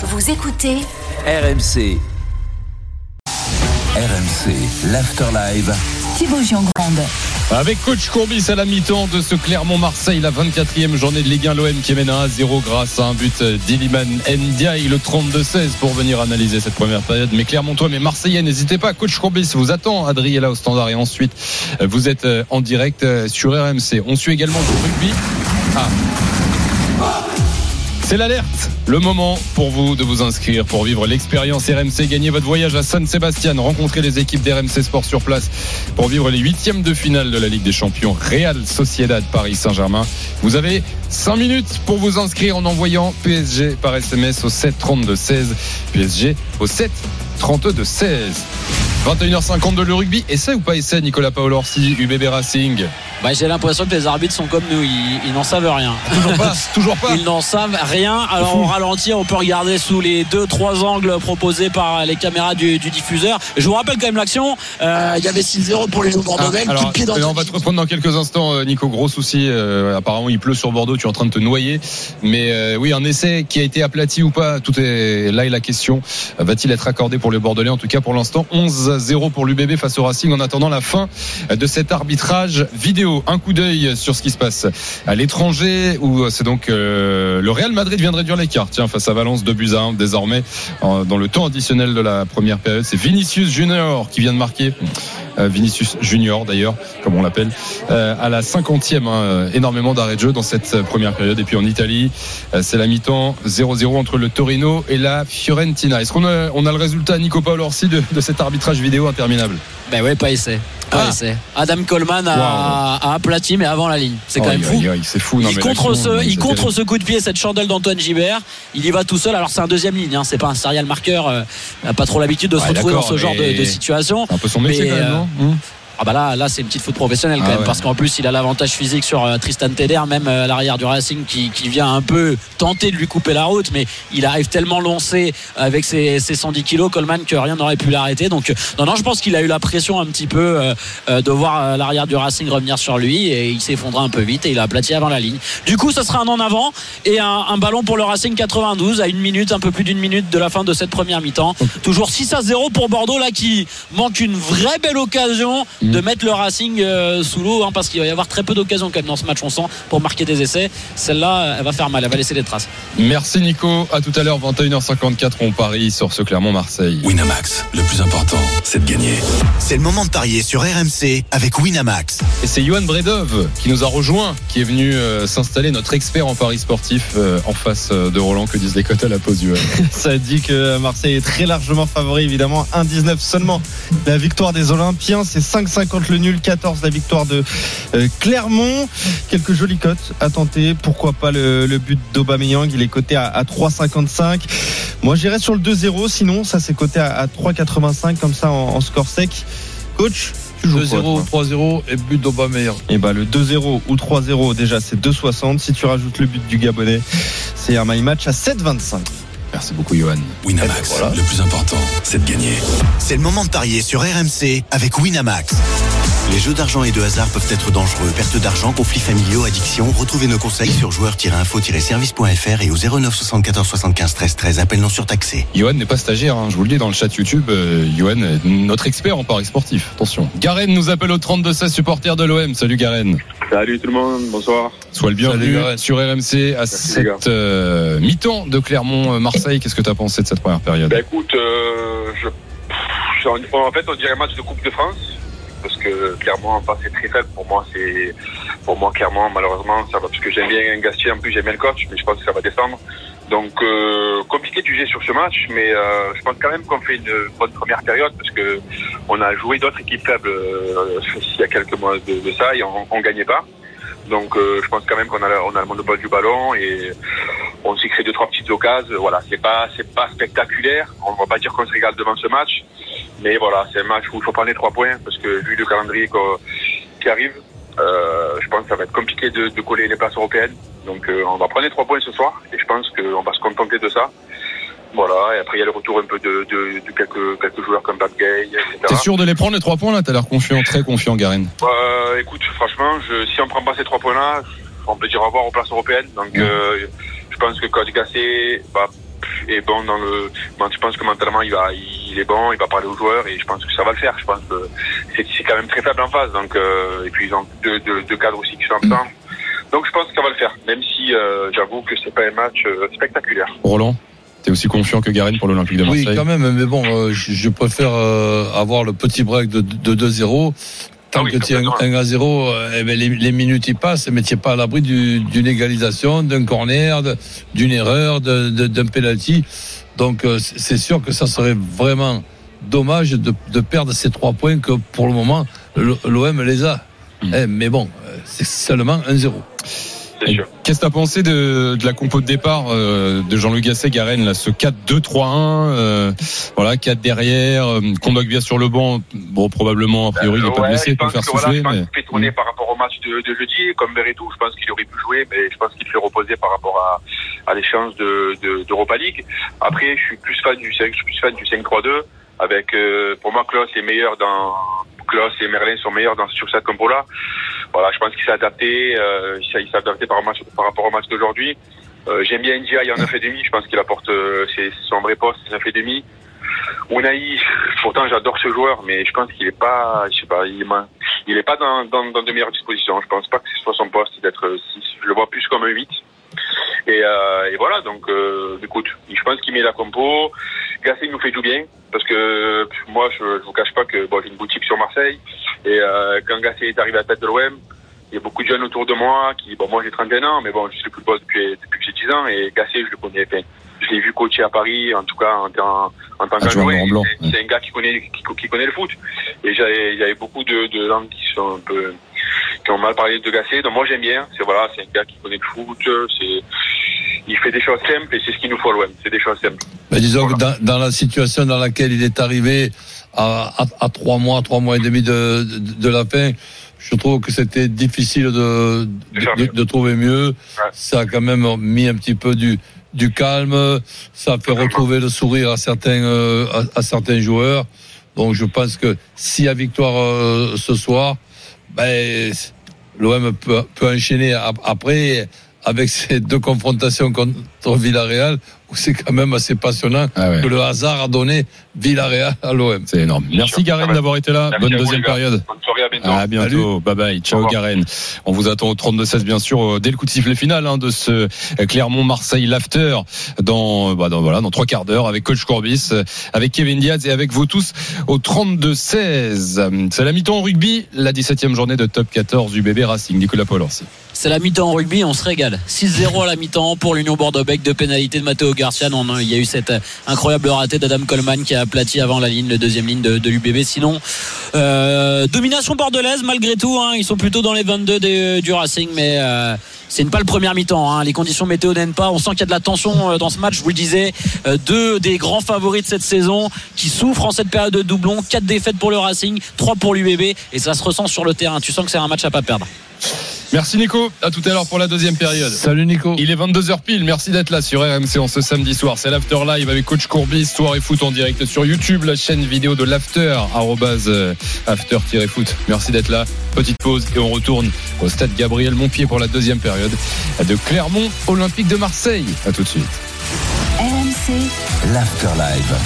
Vous écoutez RMC. RMC, l'Afterlive. Thibaut Giangrande. Avec coach Courbis à la mi-temps de ce Clermont-Marseille, la 24e journée de Ligue 1, l'OM qui mène à 1-0 grâce à un but d'Iliman Ndiaye, le 32-16 pour venir analyser cette première période. Mais Clermontois, mais Marseillais, n'hésitez pas, coach Courbis vous attend, Adriella au standard et ensuite vous êtes en direct sur RMC. On suit également le rugby. Ah. C'est l'alerte, le moment pour vous de vous inscrire pour vivre l'expérience RMC, gagner votre voyage à San Sébastien, rencontrer les équipes d'RMC Sport sur place pour vivre les huitièmes de finale de la Ligue des Champions Real Sociedad Paris Saint-Germain. Vous avez 5 minutes pour vous inscrire en envoyant PSG par SMS au 7 32 16, PSG au 7 32 16. 21h50 de le rugby. Essai ou pas essai, Nicolas Paolorsi, UBB Racing bah, J'ai l'impression que les arbitres sont comme nous, ils, ils n'en savent rien. Toujours pas, toujours pas. Ils n'en savent rien. Alors au ralenti, on peut regarder sous les deux, trois angles proposés par les caméras du, du diffuseur. Je vous rappelle quand même l'action. Euh, il y avait 6-0 pour les Bordelais. Ah, alors, dans on va te reprendre dans quelques instants, Nico. Gros souci. Euh, apparemment, il pleut sur Bordeaux. Tu es en train de te noyer. Mais euh, oui, un essai qui a été aplati ou pas, tout est là est la question. Va-t-il être accordé pour les Bordelais? En tout cas, pour l'instant, 11-0 pour l'UBB face au Racing. En attendant la fin de cet arbitrage vidéo, un coup d'œil sur ce qui se passe à l'étranger, où c'est donc euh, le Real Madrid vient de réduire l'écart. Tiens, face à Valence, 2 buts à 1 désormais dans le temps additionnel de la première période. C'est Vinicius Junior qui vient de marquer. Euh, Vinicius Junior d'ailleurs, comme on l'appelle, euh, à la 50e. Hein, énormément d'arrêts de jeu dans cette première période. Et puis en Italie, euh, c'est la mi-temps 0-0 entre le Torino et la Fiorentina. Est-ce qu'on a, on a le résultat, Nico Paolo Orsi, de, de cet arbitrage vidéo interminable? Ben ouais, pas essai. Pas Ah. Adam Coleman a, a aplati, mais avant la ligne. C'est quand même fou. aïe, aïe, C'est fou. Non, il contre, ce, il contre ce coup de pied, cette chandelle d'Antoine Gibert. Il y va tout seul. Alors c'est un deuxième ligne, hein. c'est pas un serial marqueur. euh, n'a pas trop l'habitude de se retrouver dans ce genre de, situation. Un peu son métier Mais, quand même, euh, non? 嗯。Ah bah là, là c'est une petite faute professionnelle quand Ah même ouais. parce qu'en plus il a l'avantage physique sur euh, Tristan Teder, même euh, à l'arrière du Racing qui, qui vient un peu tenter de lui couper la route, mais il arrive tellement lancé avec ses, ses 110 kilos Coleman que rien n'aurait pu l'arrêter. Donc non non, je pense qu'il a eu la pression un petit peu euh, de voir l'arrière du Racing revenir sur lui et il s'effondra un peu vite et il a aplati avant la ligne. Du coup, ce sera un en avant et un, un ballon pour le Racing 92 à une minute, un peu plus d'une minute de la fin de cette première mi-temps. Toujours 6 à 0 pour Bordeaux là qui manque une vraie belle occasion de mettre le Racing euh, sous l'eau hein, parce qu'il va y avoir très peu d'occasions quand même dans ce match on sent pour marquer des essais. Celle-là, elle va faire mal, elle va laisser des traces. Merci Nico. À tout à l'heure, 21h54, on parie sur ce Clermont-Marseille. Winamax, le plus important, c'est de gagner. C'est le moment de parier sur RMC avec Winamax. Et c'est Johan Bredov qui nous a rejoint, qui est venu euh, s'installer, notre expert en paris sportif, euh, en face de Roland. Que disent les cotes à la pause, Johan Ça dit que Marseille est très largement favori, évidemment. 1,19 seulement. La victoire des Olympiens, c'est 5,50 le nul, 14 la victoire de euh, Clermont. Quelques jolies cotes à tenter. Pourquoi pas le, le but d'Aubameyang? Il est coté à, à 3,55. Moi, j'irais sur le 2-0. Sinon, ça c'est coté à, à 3,85 comme ça en, en score sec. Coach, tu joues quoi, toi 3-0 et but d'Aubameyang. et bah le 2-0 ou 3-0 déjà c'est 2,60. Si tu rajoutes le but du Gabonais, c'est un my match à 7,25. Merci beaucoup, Johan. Winamax, Voilà. le plus important, c'est de gagner. C'est le moment de parier sur RMC avec Winamax. Les jeux d'argent et de hasard peuvent être dangereux. Perte d'argent, conflits familiaux, addiction. Retrouvez nos conseils sur joueurs-info-service.fr et au 09 74 75 13 13. Appel non surtaxé. Johan n'est pas stagiaire, hein, je vous le dis dans le chat YouTube. euh, Johan est notre expert en paris sportif. Attention. Garen nous appelle au 32-16 supporter de l'OM. Salut Garen. Salut tout le monde, bonsoir. Sois le bienvenu Salut, sur RMC à cette euh, mi-temps de Clermont-Marseille. Qu'est-ce que tu as pensé de cette première période? Bah écoute, euh, je, en fait on dirait match de Coupe de France parce que clairement c'est très faible pour moi c'est pour moi clairement malheureusement ça va parce que j'aime bien Gastier en plus j'aime bien le coach mais je pense que ça va descendre donc euh, compliqué de juger sur ce match mais euh, je pense quand même qu'on fait une bonne première période parce que on a joué d'autres équipes faibles euh, il y a quelques mois de, de ça et on, on gagnait pas donc euh, je pense quand même qu'on a, on a le monopole du ballon et on s'est créé deux trois petites occasions. Voilà, c'est pas c'est pas spectaculaire. On va pas dire qu'on se régale devant ce match, mais voilà, c'est un match où il faut prendre les trois points parce que vu le calendrier qui arrive, euh, je pense que ça va être compliqué de, de coller les places européennes. Donc euh, on va prendre les trois points ce soir et je pense qu'on va se contenter de ça. Voilà, et après il y a le retour un peu de, de, de quelques quelques joueurs comme Bad Gay, etc. T'es sûr de les prendre les trois points là? T'as l'air confiant, très confiant, Garen. Euh, écoute, franchement, je, si on prend pas ces trois points-là, on peut dire au revoir aux places européennes. Donc, euh, je pense que Coach Gassé, bah, est bon dans le. bon, je pense que mentalement il va, il est bon, il va parler aux joueurs et je pense que ça va le faire. Je pense que c'est quand même très faible en face. Donc euh, et puis ils ont deux, deux, deux cadres aussi qui sont absents. Donc je pense que ça va le faire, même si euh, j'avoue que c'est pas un match euh, spectaculaire. Roland, t'es aussi confiant que Garenne pour l'Olympique de Oui, Marseille? quand même, mais bon, euh, je, je préfère euh, avoir le petit break de, de 2-0. Tant Ah oui, que tu es complètement. 1 à 0, euh, eh ben, les, les minutes y passent, mais tu n'es pas à l'abri du- d'une égalisation, d'un corner, d'une erreur, d'un penalty. Donc euh, c'est sûr que ça serait vraiment dommage de, de perdre ces trois points que pour le moment l'OM les a. Mm. Eh, mais bon, euh, c'est seulement 1-0. C'est sûr. Qu'est-ce que t'as pensé de, de la compo de départ euh, de Jean-Luc Gasset, Garenne, là, ce 4-2-3-1, euh, voilà, 4 derrière, euh, Kondogbia sur le banc, bon, probablement, a priori, il n'est pas blessé pour faire que voilà, souffler, je pense mais... qu'il fait tourner par rapport au match de, de jeudi, comme Veretout, je pense qu'il aurait pu jouer, mais je pense qu'il fait reposer par rapport à, à l'échéance de, de, d'Europa League. Après, je suis plus fan du 5, je suis plus fan du 5-3-2, avec, euh, pour moi, Klaus est meilleur dans, Klaus et Merlin sont meilleurs dans, sur cette compo-là. Voilà, je pense qu'il s'est adapté, euh, il s'est adapté par, rapport au match d'aujourd'hui. Euh, j'aime bien Ndiaye en 9,5, je pense qu'il apporte, euh, son vrai poste, 9,5. Unai, pourtant j'adore ce joueur, mais je pense qu'il est pas, je sais pas, il, il est pas dans, dans, dans de meilleures dispositions. Je pense pas que ce soit son poste d'être 6. Je le vois plus comme un 8. Et, voilà, donc euh, écoute, je pense qu'il met la compo. Gasset nous fait du bien, parce que moi je, je vous cache pas que j'ai une boutique sur Marseille, et euh, quand Gasset est arrivé à la tête de l'OM, il y a beaucoup de jeunes autour de moi qui, bon moi j'ai 31 ans, mais bon je suis le plus boss depuis, depuis que j'ai 10 ans, et Gasset je le connais, enfin, je l'ai vu coacher à Paris, en tout cas en, tant- en tant Adjoint qu'adjoint. C'est- un gars qui connaît, qui, qui connaît le foot. Et il y avait beaucoup de, de gens qui sont un peu, qui ont mal parlé de Gasset. Donc moi j'aime bien. C'est voilà, c'est un gars qui connaît le foot. C'est, il fait des choses simples et c'est ce qu'il nous faut à l'OM. C'est des choses simples. Mais disons que dans, dans la situation dans laquelle il est arrivé à, à, à trois mois, trois mois et demi de, de, de la fin, je trouve que c'était difficile de, De de, trouver mieux. Ça a quand même mis un petit peu du, du calme. Ça a fait retrouver le sourire à certains, euh, à, à certains joueurs. Donc je pense que s'il y a victoire euh, ce soir, ben, l'OM peut, peut enchaîner ap- après avec ces deux confrontations contre Villarreal où c'est quand même assez passionnant Ah ouais. que le hasard a donné Villarreal à l'OM. C'est énorme. Merci sûr. Garenne Ah ouais. d'avoir été là. Merci Bonne vous, deuxième période. Bonne soirée, à bientôt. À bientôt. Bye bye. Ciao. Garenne. On vous attend au 32-16 bien sûr euh, dès le coup de sifflet final hein, de ce euh, Clermont-Marseille l'after dans, bah, dans voilà dans trois quarts d'heure avec coach Courbis, euh, avec Kevin Diaz et avec vous tous au 32-16. C'est la mi-temps en rugby, la 17e journée de top 14 du bébé Racing. Nicolas Paul aussi. C'est la mi-temps en rugby, on se régale. 6-0 à la mi-temps pour l'Union Bordeaux-Bègles de pénalité de Matteo Garcia. Il y a eu cette euh, incroyable raté d'Adam Coleman qui a aplati avant la ligne, le deuxième ligne de, l'UBB. Sinon, euh, domination bordelaise malgré tout. hein. ils sont plutôt dans les 22 des- du Racing, mais euh, c'est pas le première mi-temps. hein. Les conditions météo n'aident pas. On sent qu'il y a de la tension euh, dans ce match. Je vous le disais, euh, deux des grands favoris de cette saison qui souffrent en cette période de doublon. Quatre défaites pour le Racing, trois pour l'UBB, et ça se ressent sur le terrain. Tu sens que c'est un match à pas perdre. Merci Nico. À tout à l'heure pour la deuxième période. Salut Nico. Il est 22h pile. Merci d'être là sur RMC en ce samedi soir. C'est l'After Live avec Coach Courbis, Soir et Foot en direct sur YouTube, la chaîne vidéo de l'After, arrobase, euh, after-foot. Merci d'être là. Petite pause et on retourne au stade Gabriel Montpied pour la deuxième période de Clermont Olympique de Marseille. À tout de suite. RMC, L'After Live.